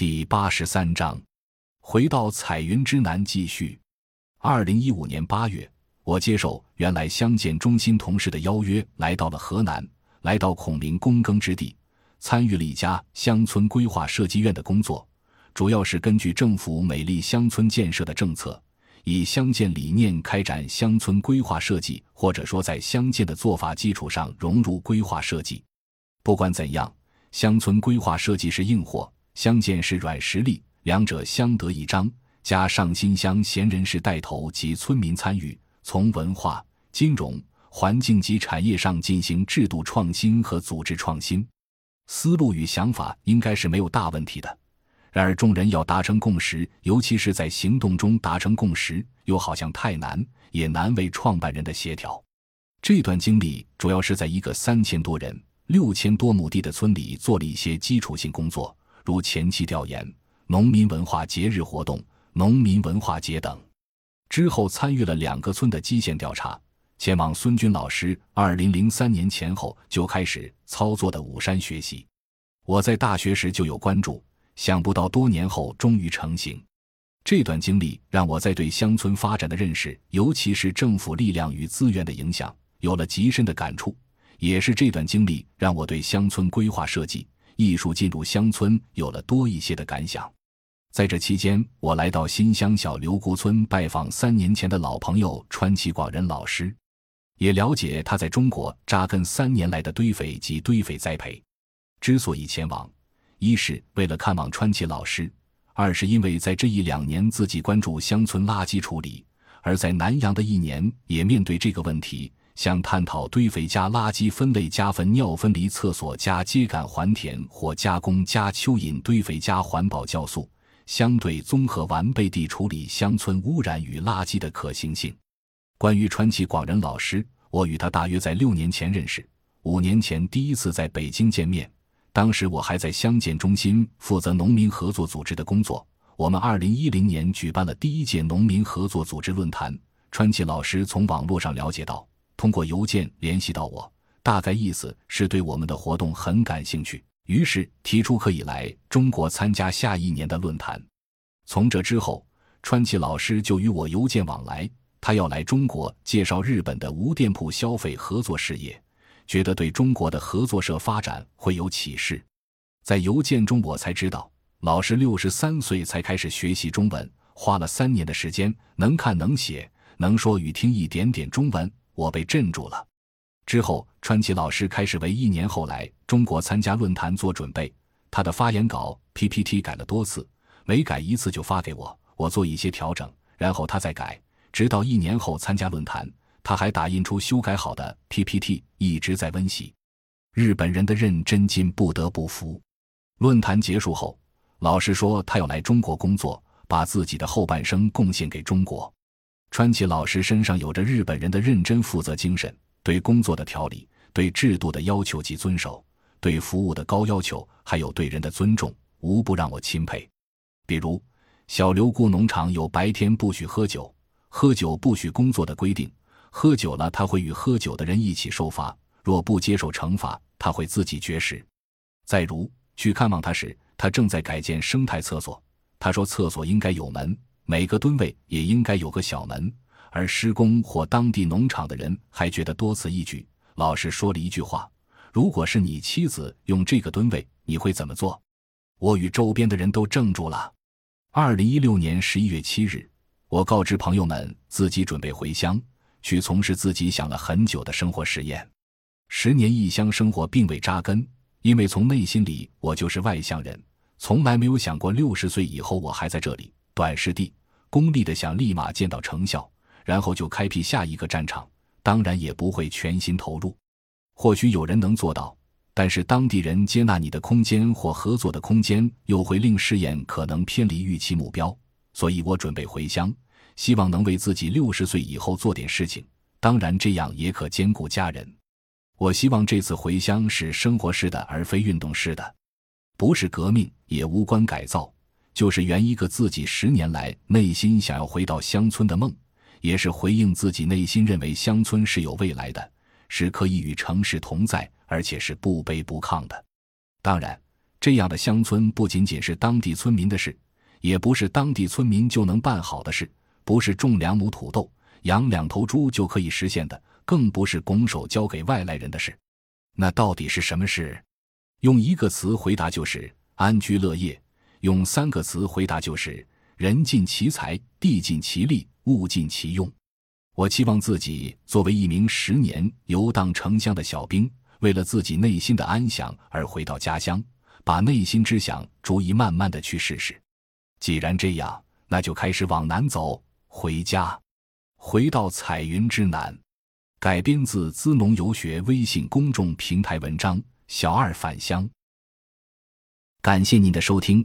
第八十三章，回到彩云之南继续。二零一五年八月，我接受原来乡建中心同事的邀约，来到了河南，来到孔明躬耕之地，参与了一家乡村规划设计院的工作，主要是根据政府美丽乡村建设的政策，以乡建理念开展乡村规划设计，或者说在乡建的做法基础上融入规划设计。不管怎样。乡村规划设计是硬货，相见是软实力，两者相得益彰。加上新乡贤人士带头及村民参与，从文化、金融、环境及产业上进行制度创新和组织创新，思路与想法应该是没有大问题的。然而，众人要达成共识，尤其是在行动中达成共识，又好像太难，也难为创办人的协调。这段经历主要是在一个三千多人。六千多亩地的村里做了一些基础性工作，如前期调研、农民文化节日活动、农民文化节等。之后参与了两个村的基线调查，前往孙军老师二零零三年前后就开始操作的武山学习。我在大学时就有关注，想不到多年后终于成型。这段经历让我在对乡村发展的认识，尤其是政府力量与资源的影响，有了极深的感触。也是这段经历让我对乡村规划设计、艺术进入乡村有了多一些的感想。在这期间，我来到新乡小刘姑村拜访三年前的老朋友川崎广人老师，也了解他在中国扎根三年来的堆肥及堆肥栽培。之所以前往，一是为了看望川崎老师，二是因为在这一两年自己关注乡村垃圾处理，而在南阳的一年也面对这个问题。想探讨堆肥加垃圾分类加粪尿分离厕所加秸秆还田或加工加蚯蚓堆肥加环保酵素相对综合完备地处理乡村污染与垃圾的可行性。关于川崎广仁老师，我与他大约在六年前认识，五年前第一次在北京见面，当时我还在乡建中心负责农民合作组织的工作。我们二零一零年举办了第一届农民合作组织论坛，川崎老师从网络上了解到。通过邮件联系到我，大概意思是对我们的活动很感兴趣，于是提出可以来中国参加下一年的论坛。从这之后，川崎老师就与我邮件往来，他要来中国介绍日本的无店铺消费合作事业，觉得对中国的合作社发展会有启示。在邮件中，我才知道老师六十三岁才开始学习中文，花了三年的时间，能看能写能说与听一点点中文。我被镇住了。之后，川崎老师开始为一年后来中国参加论坛做准备。他的发言稿 PPT 改了多次，每改一次就发给我，我做一些调整，然后他再改。直到一年后参加论坛，他还打印出修改好的 PPT，一直在温习。日本人的认真劲不得不服。论坛结束后，老师说他要来中国工作，把自己的后半生贡献给中国。川崎老师身上有着日本人的认真负责精神，对工作的条理、对制度的要求及遵守、对服务的高要求，还有对人的尊重，无不让我钦佩。比如，小刘姑农场有白天不许喝酒、喝酒不许工作的规定，喝酒了他会与喝酒的人一起受罚，若不接受惩罚，他会自己绝食。再如，去看望他时，他正在改建生态厕所，他说厕所应该有门。每个吨位也应该有个小门，而施工或当地农场的人还觉得多此一举。老师说了一句话：“如果是你妻子用这个吨位，你会怎么做？”我与周边的人都怔住了。二零一六年十一月七日，我告知朋友们自己准备回乡，去从事自己想了很久的生活实验。十年异乡生活并未扎根，因为从内心里我就是外乡人，从来没有想过六十岁以后我还在这里。短视地。功利的想立马见到成效，然后就开辟下一个战场，当然也不会全心投入。或许有人能做到，但是当地人接纳你的空间或合作的空间，又会令试验可能偏离预期目标。所以我准备回乡，希望能为自己六十岁以后做点事情。当然，这样也可兼顾家人。我希望这次回乡是生活式的，而非运动式的，不是革命，也无关改造。就是圆一个自己十年来内心想要回到乡村的梦，也是回应自己内心认为乡村是有未来的，是可以与城市同在，而且是不卑不亢的。当然，这样的乡村不仅仅是当地村民的事，也不是当地村民就能办好的事，不是种两亩土豆、养两头猪就可以实现的，更不是拱手交给外来人的事。那到底是什么事？用一个词回答就是安居乐业；用三个词回答就是人尽其才、地尽其力、物尽其用。我期望自己作为一名十年游荡城乡的小兵，为了自己内心的安详而回到家乡，把内心之想逐一慢慢的去试试。既然这样，那就开始往南走，回家，回到彩云之南。改编自资农游学微信公众平台文章。小二返乡。感谢您的收听，